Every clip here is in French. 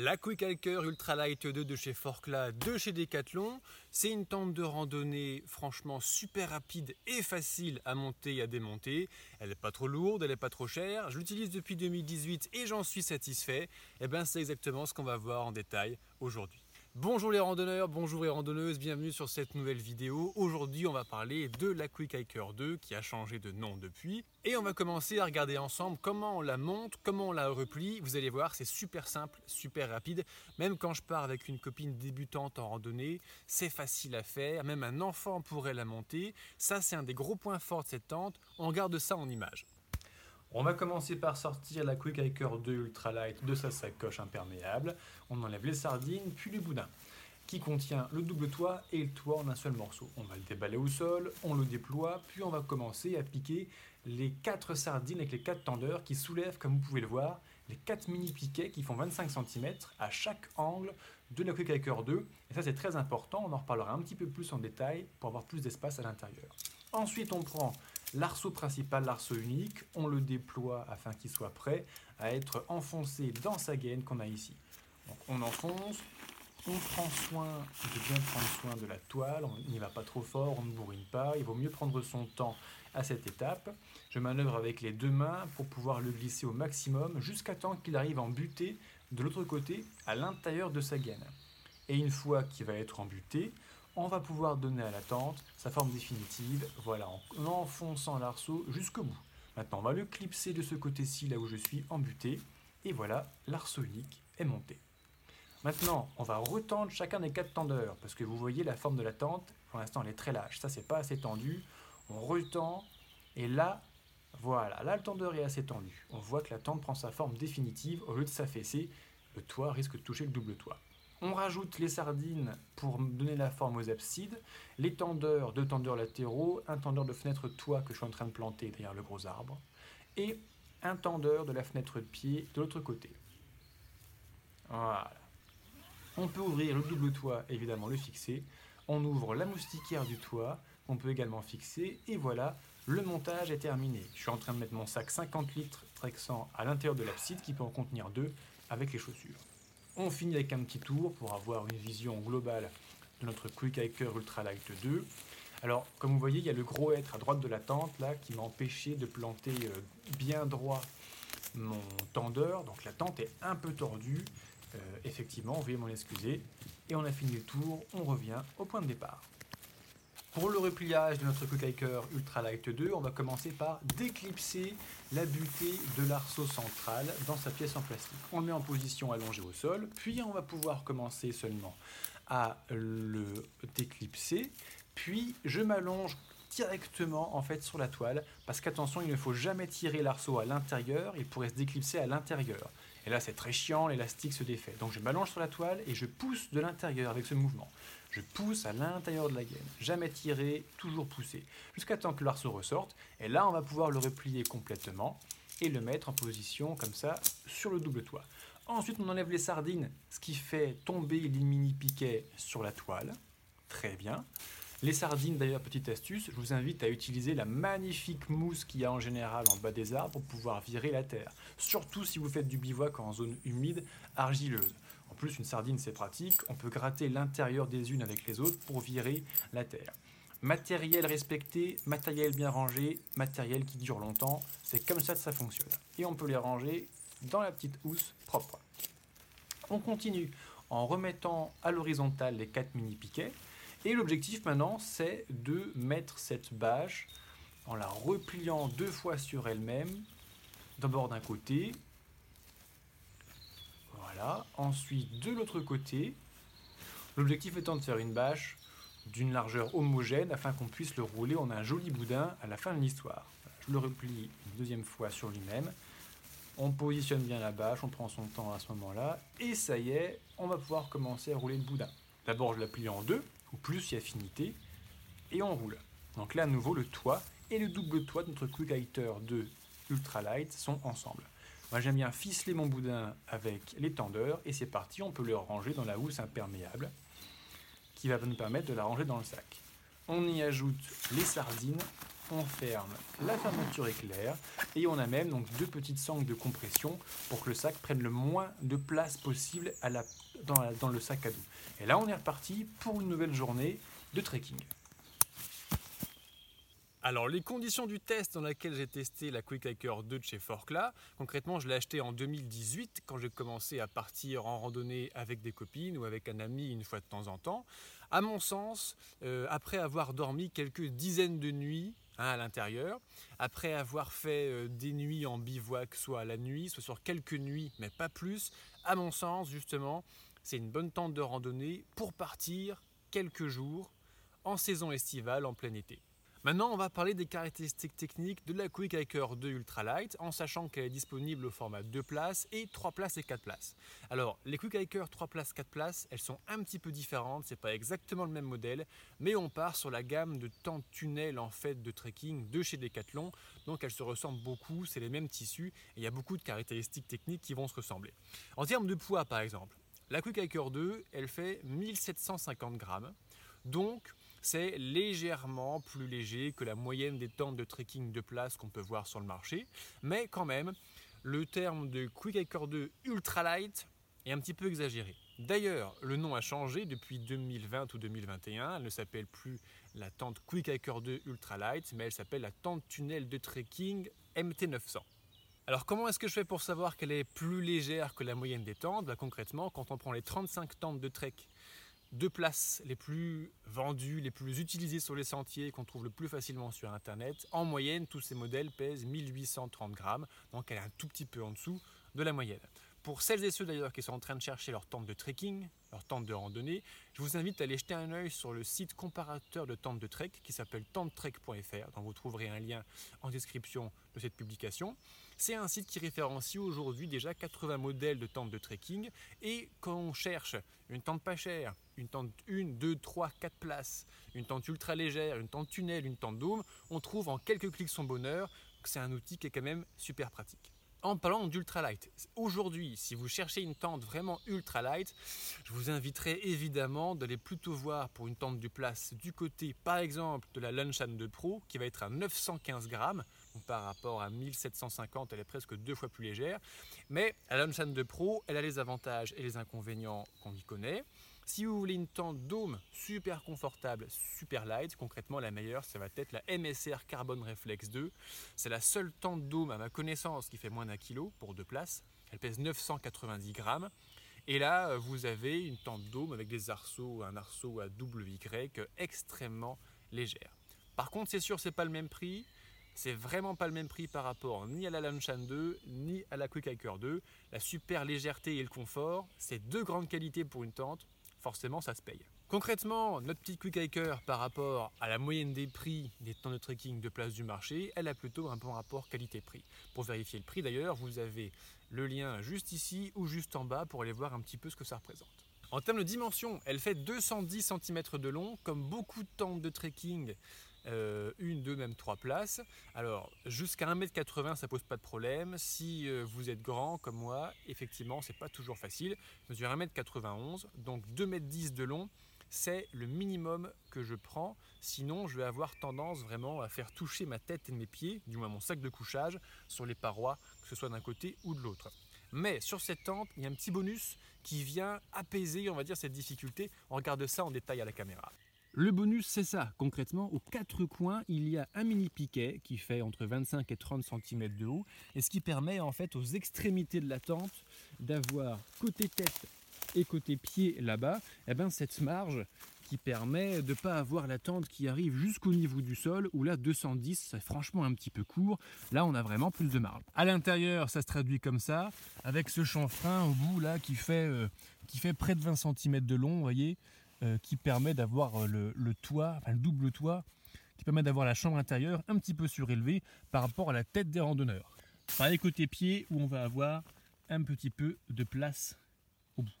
La Quick Hiker Ultralight 2 de chez Forclaz, de chez Decathlon. C'est une tente de randonnée franchement super rapide et facile à monter et à démonter. Elle n'est pas trop lourde, elle n'est pas trop chère. Je l'utilise depuis 2018 et j'en suis satisfait. Et eh bien c'est exactement ce qu'on va voir en détail aujourd'hui. Bonjour les randonneurs, bonjour les randonneuses, bienvenue sur cette nouvelle vidéo. Aujourd'hui on va parler de la Quick Hiker 2 qui a changé de nom depuis. Et on va commencer à regarder ensemble comment on la monte, comment on la replie. Vous allez voir c'est super simple, super rapide. Même quand je pars avec une copine débutante en randonnée, c'est facile à faire. Même un enfant pourrait la monter. Ça c'est un des gros points forts de cette tente. On garde ça en image. On va commencer par sortir la Quick Hiker 2 Ultralight de sa sacoche imperméable. On enlève les sardines, puis le boudin, qui contient le double toit et le toit en un seul morceau. On va le déballer au sol, on le déploie, puis on va commencer à piquer les 4 sardines avec les 4 tendeurs qui soulèvent, comme vous pouvez le voir, les 4 mini piquets qui font 25 cm à chaque angle de la Quick Hiker 2. Et ça c'est très important, on en reparlera un petit peu plus en détail pour avoir plus d'espace à l'intérieur. Ensuite on prend L'arceau principal, l'arceau unique, on le déploie afin qu'il soit prêt à être enfoncé dans sa gaine qu'on a ici. On enfonce, on prend soin de bien prendre soin de la toile, on n'y va pas trop fort, on ne bourrine pas, il vaut mieux prendre son temps à cette étape. Je manœuvre avec les deux mains pour pouvoir le glisser au maximum jusqu'à temps qu'il arrive en butée de l'autre côté à l'intérieur de sa gaine. Et une fois qu'il va être embuté, on va pouvoir donner à la tente sa forme définitive, voilà, en enfonçant l'arceau jusqu'au bout. Maintenant, on va le clipser de ce côté-ci, là où je suis embuté, et voilà, l'arceau unique est monté. Maintenant, on va retendre chacun des quatre tendeurs, parce que vous voyez la forme de la tente, pour l'instant elle est très lâche, ça c'est pas assez tendu, on retend, et là, voilà, là le tendeur est assez tendu. On voit que la tente prend sa forme définitive, au lieu de s'affaisser, le toit risque de toucher le double toit. On rajoute les sardines pour donner la forme aux absides, les tendeurs, deux tendeurs latéraux, un tendeur de fenêtre toit que je suis en train de planter derrière le gros arbre, et un tendeur de la fenêtre de pied de l'autre côté. Voilà. On peut ouvrir le double toit, évidemment le fixer. On ouvre la moustiquaire du toit, on peut également fixer, et voilà, le montage est terminé. Je suis en train de mettre mon sac 50 litres Trexan à l'intérieur de l'abside qui peut en contenir deux avec les chaussures. On finit avec un petit tour pour avoir une vision globale de notre Quick Hiker Ultralight 2. Alors, comme vous voyez, il y a le gros être à droite de la tente là qui m'a empêché de planter euh, bien droit mon tendeur. Donc la tente est un peu tordue. Euh, effectivement, veuillez m'en excuser. Et on a fini le tour, on revient au point de départ. Pour le repliage de notre Quick Hiker Ultralight 2, on va commencer par déclipser la butée de l'arceau central dans sa pièce en plastique. On le met en position allongée au sol, puis on va pouvoir commencer seulement à le déclipser, puis je m'allonge directement en fait sur la toile parce qu'attention il ne faut jamais tirer l'arceau à l'intérieur il pourrait se déclipser à l'intérieur. Et là c'est très chiant l'élastique se défait. Donc je m'allonge sur la toile et je pousse de l'intérieur avec ce mouvement je pousse à l'intérieur de la gaine, jamais tirer, toujours pousser, jusqu'à temps que l'arceau ressorte. Et là, on va pouvoir le replier complètement et le mettre en position comme ça sur le double toit. Ensuite, on enlève les sardines, ce qui fait tomber les mini piquets sur la toile. Très bien. Les sardines, d'ailleurs, petite astuce, je vous invite à utiliser la magnifique mousse qu'il y a en général en bas des arbres pour pouvoir virer la terre. Surtout si vous faites du bivouac en zone humide, argileuse. Plus, une sardine, c'est pratique, on peut gratter l'intérieur des unes avec les autres pour virer la terre. Matériel respecté, matériel bien rangé, matériel qui dure longtemps, c'est comme ça que ça fonctionne. Et on peut les ranger dans la petite housse propre. On continue en remettant à l'horizontale les quatre mini piquets. Et l'objectif maintenant, c'est de mettre cette bâche en la repliant deux fois sur elle-même, d'abord d'un côté, ensuite de l'autre côté, l'objectif étant de faire une bâche d'une largeur homogène afin qu'on puisse le rouler en un joli boudin à la fin de l'histoire. Je le replie une deuxième fois sur lui-même, on positionne bien la bâche, on prend son temps à ce moment-là, et ça y est, on va pouvoir commencer à rouler le boudin. D'abord je la en deux, ou plus si affinité, et on roule. Donc là, à nouveau, le toit et le double toit de notre Quick Hiker 2 Ultralight sont ensemble. Moi, j'aime bien ficeler mon boudin avec les tendeurs, et c'est parti, on peut le ranger dans la housse imperméable, qui va nous permettre de la ranger dans le sac. On y ajoute les sardines, on ferme la fermeture éclair et on a même donc deux petites sangles de compression pour que le sac prenne le moins de place possible dans, le sac à dos. Et là, on est reparti pour une nouvelle journée de trekking. Alors les conditions du test dans laquelle j'ai testé la Quick Hiker 2 de chez Forcla, concrètement je l'ai acheté en 2018 quand j'ai commencé à partir en randonnée avec des copines ou avec un ami une fois de temps en temps. À mon sens, euh, après avoir dormi quelques dizaines de nuits hein, à l'intérieur, après avoir fait euh, des nuits en bivouac, soit à la nuit, soit sur quelques nuits, mais pas plus, à mon sens justement, c'est une bonne tente de randonnée pour partir quelques jours en saison estivale en plein été. Maintenant, on va parler des caractéristiques techniques de la Quick Hiker 2 Ultralight en sachant qu'elle est disponible au format 2 places et 3 places et 4 places. Alors, les Quick Hiker 3 places, 4 places, elles sont un petit peu différentes, c'est pas exactement le même modèle, mais on part sur la gamme de tentes tunnel en fait de trekking de chez Decathlon, donc elles se ressemblent beaucoup, c'est les mêmes tissus et il y a beaucoup de caractéristiques techniques qui vont se ressembler. En termes de poids par exemple, la Quick Hiker 2, elle fait 1750 grammes, donc c'est légèrement plus léger que la moyenne des tentes de trekking de place qu'on peut voir sur le marché. Mais quand même, le terme de Quick Hiker 2 Ultralight est un petit peu exagéré. D'ailleurs, le nom a changé depuis 2020 ou 2021. Elle ne s'appelle plus la tente Quick Hiker 2 Ultralight, mais elle s'appelle la tente tunnel de trekking MT900. Alors comment est-ce que je fais pour savoir qu'elle est plus légère que la moyenne des tentes? Bah, Concrètement, quand on prend les 35 tentes de trek deux places les plus vendues, les plus utilisées sur les sentiers, qu'on trouve le plus facilement sur Internet. En moyenne, tous ces modèles pèsent 1830 grammes, donc elle est un tout petit peu en dessous de la moyenne. Pour celles et ceux d'ailleurs qui sont en train de chercher leur tente de trekking, leur tente de randonnée, je vous invite à aller jeter un œil sur le site comparateur de tentes de trek qui s'appelle tentetrek.fr, dont vous trouverez un lien en description de cette publication. C'est un site qui référencie aujourd'hui déjà 80 modèles de tentes de trekking et quand on cherche une tente pas chère, une tente 1, 2, 3, 4 places, une tente ultra légère, une tente tunnel, une tente dôme, on trouve en quelques clics son bonheur. C'est un outil qui est quand même super pratique. En parlant d'ultralight, aujourd'hui, si vous cherchez une tente vraiment ultralight, je vous inviterai évidemment d'aller plutôt voir pour une tente de place du côté, par exemple, de la Lunchan 2 Pro, qui va être à 915 grammes. par rapport à 1750, elle est presque deux fois plus légère. Mais la Lunchan 2 Pro, elle a les avantages et les inconvénients qu'on y connaît. Si vous voulez une tente dôme super confortable, super light, concrètement la meilleure, ça va être la MSR Carbon Reflex 2. C'est la seule tente dôme à ma connaissance qui fait moins d'un kilo pour deux places. Elle pèse 990 grammes. Et là, vous avez une tente dôme avec des arceaux, un arceau à WY extrêmement légère. Par contre, c'est sûr, c'est pas le même prix. C'est vraiment pas le même prix par rapport ni à la Lanchan 2 ni à la Quick Hiker 2. La super légèreté et le confort, c'est deux grandes qualités pour une tente forcément ça se paye. Concrètement, notre petit quick hiker par rapport à la moyenne des prix des temps de trekking de place du marché, elle a plutôt un bon rapport qualité-prix. Pour vérifier le prix d'ailleurs, vous avez le lien juste ici ou juste en bas pour aller voir un petit peu ce que ça représente. En termes de dimension, elle fait 210 cm de long, comme beaucoup de tentes de trekking euh, une, deux, même trois places. Alors jusqu'à 1m80 ça pose pas de problème. Si euh, vous êtes grand comme moi, effectivement c'est pas toujours facile. Je mesure 1m91, donc 2m10 de long, c'est le minimum que je prends. Sinon je vais avoir tendance vraiment à faire toucher ma tête et mes pieds, du moins mon sac de couchage, sur les parois, que ce soit d'un côté ou de l'autre. Mais sur cette tente, il y a un petit bonus qui vient apaiser, on va dire, cette difficulté. On regarde ça en détail à la caméra. Le bonus, c'est ça. Concrètement, aux quatre coins, il y a un mini piquet qui fait entre 25 et 30 cm de haut et ce qui permet en fait aux extrémités de la tente d'avoir côté tête et côté pied là-bas, eh ben, cette marge qui permet de ne pas avoir la tente qui arrive jusqu'au niveau du sol, où là 210 c'est franchement un petit peu court, là on a vraiment plus de marge. À l'intérieur ça se traduit comme ça, avec ce chanfrein au bout là qui fait, euh, qui fait près de 20 cm de long, vous voyez, qui permet d'avoir euh, le, toit, enfin le double toit, qui permet d'avoir la chambre intérieure un petit peu surélevée par rapport à la tête des randonneurs. Par les côtés pieds où on va avoir un petit peu de place au bout.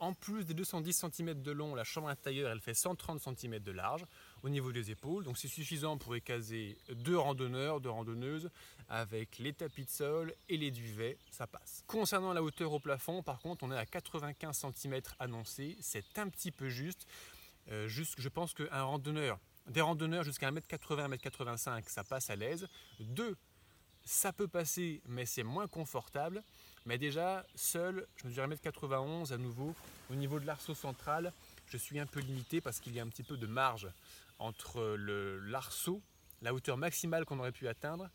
En plus des 210 cm de long, la chambre intérieure elle fait 130 cm de large au niveau des épaules. Donc c'est suffisant pour y caser deux randonneurs, deux randonneuses avec les tapis de sol et les duvets, ça passe. Concernant la hauteur au plafond, par contre, on est à 95 cm annoncé, c'est un petit peu juste. Euh, juste je pense qu'un randonneur Des randonneurs jusqu'à 1m80, 1m85, ça passe à l'aise. Deux, ça peut passer, mais c'est moins confortable. Mais déjà, seul, je mesure 1m91 à nouveau. Au niveau de l'arceau central, je suis un peu limité parce qu'il y a un petit peu de marge entre l'arceau, la hauteur maximale qu'on aurait pu atteindre,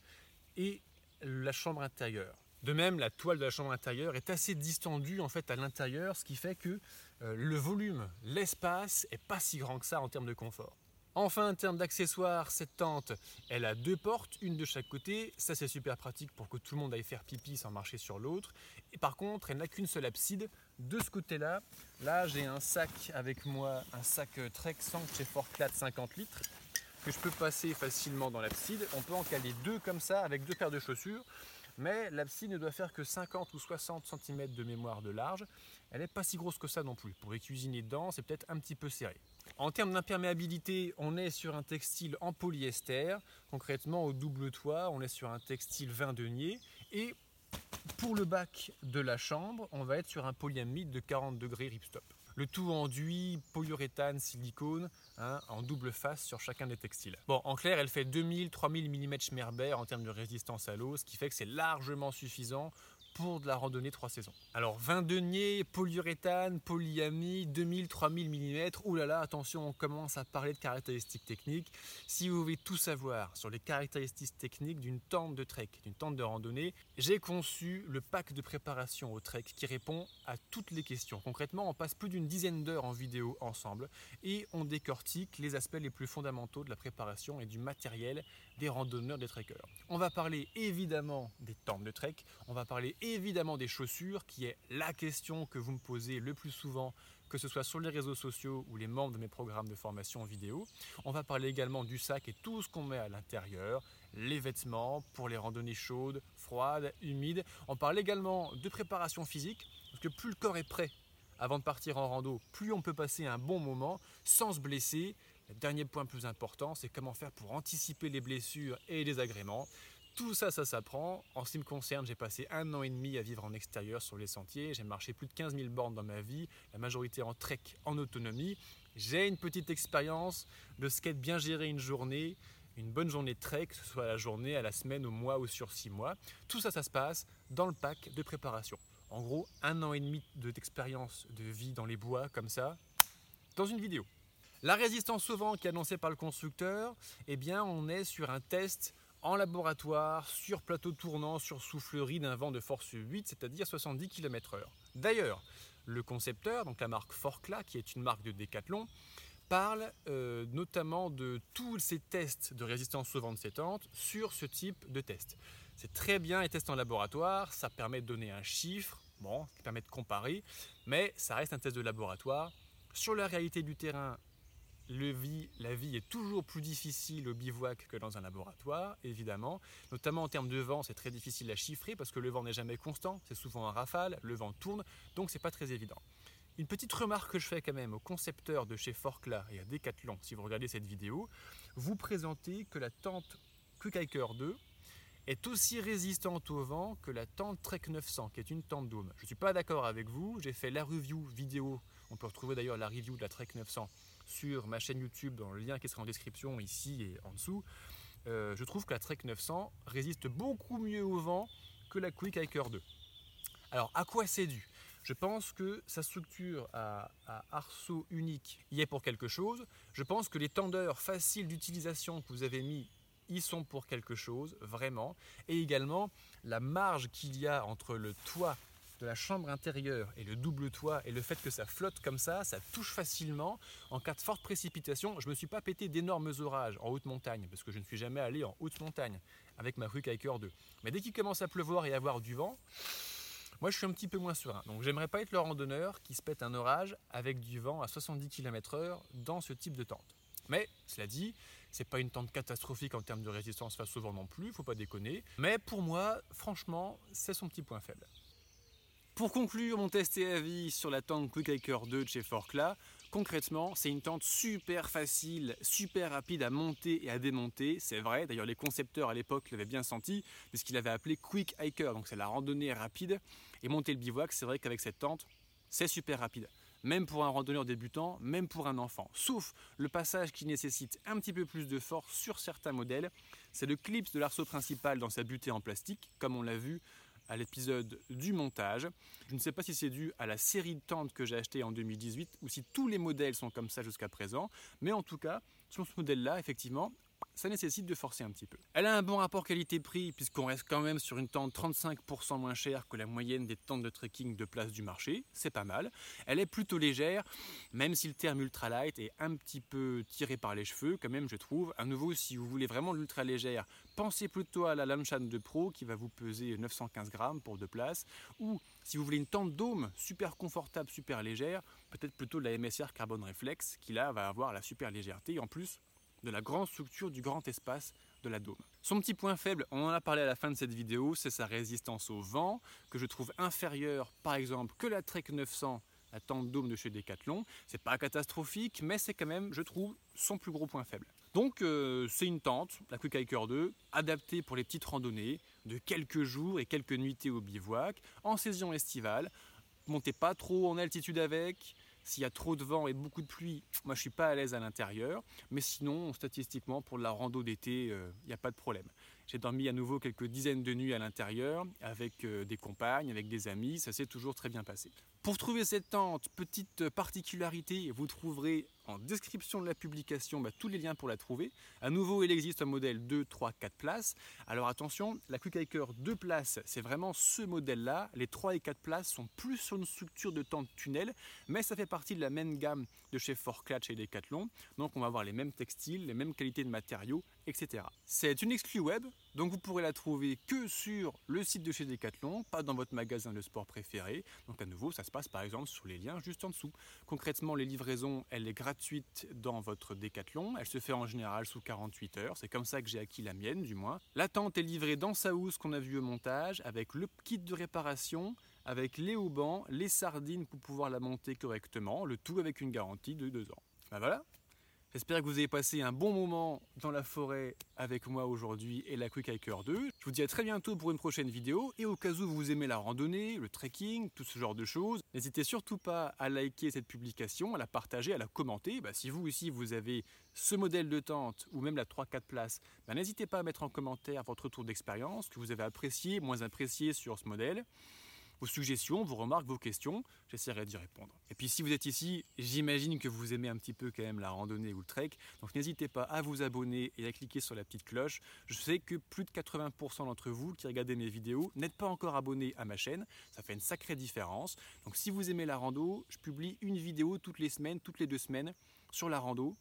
et la chambre intérieure. De même, la toile de la chambre intérieure est assez distendue en fait à l'intérieur, ce qui fait que euh, le volume, l'espace est pas si grand que ça en termes de confort. Enfin, en termes d'accessoires, cette tente, elle a deux portes, une de chaque côté. Ça, c'est super pratique pour que tout le monde aille faire pipi sans marcher sur l'autre. Et par contre, elle n'a qu'une seule abside. De ce côté-là, là, j'ai un sac avec moi, un sac Trek 100 chez Forclad 50 litres, que je peux passer facilement dans l'abside. On peut en caler deux comme ça, avec deux paires de chaussures. Mais l'abside ne doit faire que 50 ou 60 cm de mémoire de large. Elle n'est pas si grosse que ça non plus. Pour les cuisiner dedans, c'est peut-être un petit peu serré. En termes d'imperméabilité, on est sur un textile en polyester. Concrètement, au double toit, on est sur un textile 20 deniers. Et pour le bac de la chambre, on va être sur un polyamide de 40 degrés ripstop. Le tout enduit, polyuréthane, silicone, hein, en double face sur chacun des textiles. Bon, en clair, elle fait 2000-3000 mm Schmerber en termes de résistance à l'eau, ce qui fait que c'est largement suffisant pour de la randonnée 3 saisons. Alors 20 deniers, polyuréthane, polyamide, 2000-3000 mm. Ouh là là, attention, on commence à parler de caractéristiques techniques. Si vous voulez tout savoir sur les caractéristiques techniques d'une tente de trek, d'une tente de randonnée, j'ai conçu le pack de préparation au trek qui répond à toutes les questions. Concrètement, on passe plus d'une dizaine d'heures en vidéo ensemble et on décortique les aspects les plus fondamentaux de la préparation et du matériel des randonneurs, des trekkers. On va parler évidemment des tentes de trek, on va parler évidemment des chaussures, qui est la question que vous me posez le plus souvent, que ce soit sur les réseaux sociaux ou les membres de mes programmes de formation vidéo. On va parler également du sac et tout ce qu'on met à l'intérieur, les vêtements pour les randonnées chaudes, froides, humides. On parle également de préparation physique, parce que plus le corps est prêt avant de partir en rando, plus on peut passer un bon moment sans se blesser le dernier point plus important, c'est comment faire pour anticiper les blessures et les désagréments. Tout ça, ça s'apprend. En ce qui me concerne, j'ai passé un an et demi à vivre en extérieur sur les sentiers. J'ai marché plus de 15 000 bornes dans ma vie, la majorité en trek, en autonomie. J'ai une petite expérience de qu'est bien gérer une journée, une bonne journée de trek, que ce soit à la journée, à la semaine, au mois ou sur six mois. Tout ça, ça se passe dans le pack de préparation. En gros, un an et demi d'expérience de vie dans les bois, comme ça, dans une vidéo. La résistance au vent qui est annoncée par le constructeur, eh bien on est sur un test en laboratoire, sur plateau tournant, sur soufflerie d'un vent de force 8, c'est-à-dire 70 km/h. D'ailleurs, le concepteur, donc la marque Forcla, qui est une marque de Décathlon, parle euh, notamment de tous ces tests de résistance au vent de tentes sur ce type de test. C'est très bien les tests en laboratoire, ça permet de donner un chiffre, bon, ça permet de comparer, mais ça reste un test de laboratoire. Sur la réalité du terrain, la vie est toujours plus difficile au bivouac que dans un laboratoire, évidemment. Notamment en termes de vent, c'est très difficile à chiffrer parce que le vent n'est jamais constant, c'est souvent un rafale, le vent tourne, donc c'est pas très évident. Une petite remarque que je fais quand même aux concepteurs de chez Forclaz et à Decathlon, si vous regardez cette vidéo, vous présentez que la tente Quick Hiker 2 est aussi résistante au vent que la tente Trek 900, qui est une tente dôme. Je ne suis pas d'accord avec vous, j'ai fait la review vidéo, on peut retrouver d'ailleurs la review de la Trek 900 sur ma chaîne YouTube dans le lien qui sera en description ici et en dessous, euh, je trouve que la Trek 900 résiste beaucoup mieux au vent que la Quick Hiker 2. Alors à quoi c'est dû? Je pense que sa structure à, arceau unique y est pour quelque chose. Je pense que les tendeurs faciles d'utilisation que vous avez mis y sont pour quelque chose, vraiment. Et également la marge qu'il y a entre le toit de la chambre intérieure et le double toit et le fait que ça flotte comme ça, ça touche facilement. En cas de forte précipitation, je ne me suis pas pété d'énormes orages en haute montagne parce que je ne suis jamais allé en haute montagne avec ma rue Hiker 2. Mais dès qu'il commence à pleuvoir et avoir du vent, moi je suis un petit peu moins serein. Donc j'aimerais pas être le randonneur qui se pète un orage avec du vent à 70 km/h dans ce type de tente. Mais cela dit, c'est pas une tente catastrophique en termes de résistance face au vent non plus, faut pas déconner. Mais pour moi, franchement, c'est son petit point faible. Pour conclure mon test et avis sur la tente Quick Hiker 2 de chez Forclaz, concrètement, c'est une tente super facile, super rapide à monter et à démonter. C'est vrai, d'ailleurs les concepteurs à l'époque l'avaient bien senti, puisqu'ils l'avaient appelé Quick Hiker, donc c'est la randonnée rapide. Et monter le bivouac, c'est vrai qu'avec cette tente, c'est super rapide. même pour un randonneur débutant, même pour un enfant. Sauf le passage qui nécessite un petit peu plus de force sur certains modèles, c'est le clip de l'arceau principal dans sa butée en plastique, comme on l'a vu à l'épisode du montage. Je ne sais pas si c'est dû à la série de tentes que j'ai acheté en 2018 ou si tous les modèles sont comme ça jusqu'à présent, mais en tout cas, sur ce modèle-là, effectivement, ça nécessite de forcer un petit peu. Elle a un bon rapport qualité-prix puisqu'on reste quand même sur une tente 35% moins chère que la moyenne des tentes de trekking de place du marché, c'est pas mal. Elle est plutôt légère, même si le terme ultralight est un petit peu tiré par les cheveux, quand même je trouve. À nouveau, si vous voulez vraiment l'ultra légère, pensez plutôt à la Lanchan de Pro qui va vous peser 915 grammes pour deux places, ou si vous voulez une tente dôme super confortable, super légère, peut-être plutôt la MSR Carbon Reflex qui là va avoir la super légèreté en plus de la grande structure du grand espace de la dôme. Son petit point faible, on en a parlé à la fin de cette vidéo, c'est sa résistance au vent, que je trouve inférieure par exemple que la Trek 900, la tente dôme de chez Decathlon. C'est pas catastrophique, mais c'est quand même, je trouve, son plus gros point faible. Donc euh, c'est une tente, la Quick Hiker 2, adaptée pour les petites randonnées de quelques jours et quelques nuitées au bivouac, en saison estivale. Montez pas trop en altitude avec, s'il y a trop de vent et beaucoup de pluie, moi je suis pas à l'aise à l'intérieur. Mais sinon, statistiquement, pour la rando d'été, il euh, n'y a pas de problème. J'ai dormi à nouveau quelques dizaines de nuits à l'intérieur avec euh, des compagnes, avec des amis. Ça s'est toujours très bien passé. Pour trouver cette tente, petite particularité, vous trouverez description de la publication bah, tous les liens pour la trouver. À nouveau, il existe un modèle 2, 3, 4 places. Alors attention, la Quick Hiker 2 places, c'est vraiment ce modèle-là. Les 3 et 4 places sont plus sur une structure de tente tunnel, mais ça fait partie de la même gamme de chez Fort Clutch et Decathlon. Donc on va avoir les mêmes textiles, les mêmes qualités de matériaux, C'est une exclue web, donc vous pourrez la trouver que sur le site de chez Decathlon, pas dans votre magasin de sport préféré. Donc à nouveau, ça se passe par exemple sur les liens juste en dessous. Concrètement, les livraisons, elle est gratuite dans votre décathlon. Elle se fait en général sous 48 heures. C'est comme ça que j'ai acquis la mienne, du moins. La tente est livrée dans sa housse qu'on a vu au montage, avec le kit de réparation, avec les haubans, les sardines pour pouvoir la monter correctement, le tout avec une garantie de 2 ans. Ben voilà, J'espère que vous avez passé un bon moment dans la forêt avec moi aujourd'hui et la Quick Hiker 2. Je vous dis à très bientôt pour une prochaine vidéo et au cas où vous aimez la randonnée, le trekking, tout ce genre de choses, n'hésitez surtout pas à liker cette publication, à la partager, à la commenter. Bah, si vous aussi vous avez ce modèle de tente ou même la 3-4 places, bah, n'hésitez pas à mettre en commentaire votre retour d'expérience, que vous avez apprécié, moins apprécié sur ce modèle vos suggestions, vos remarques, vos questions. J'essaierai d'y répondre. Et puis si vous êtes ici, j'imagine que vous aimez un petit peu quand même la randonnée ou le trek. Donc n'hésitez pas à vous abonner et à cliquer sur la petite cloche. Je sais que plus de 80% d'entre vous qui regardez mes vidéos n'êtes pas encore abonnés à ma chaîne. Ça fait une sacrée différence. Donc si vous aimez la rando, je publie une vidéo toutes les semaines, toutes les deux semaines sur la rando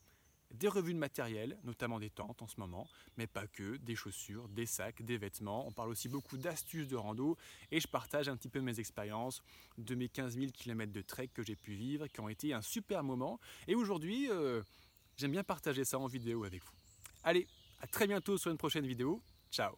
des revues de matériel, notamment des tentes en ce moment, mais pas que, des chaussures, des sacs, des vêtements. On parle aussi beaucoup d'astuces de rando et je partage un petit peu mes expériences de mes 15 000 km de trek que j'ai pu vivre, qui ont été un super moment. Et aujourd'hui, euh, j'aime bien partager ça en vidéo avec vous. Allez, à très bientôt sur une prochaine vidéo. Ciao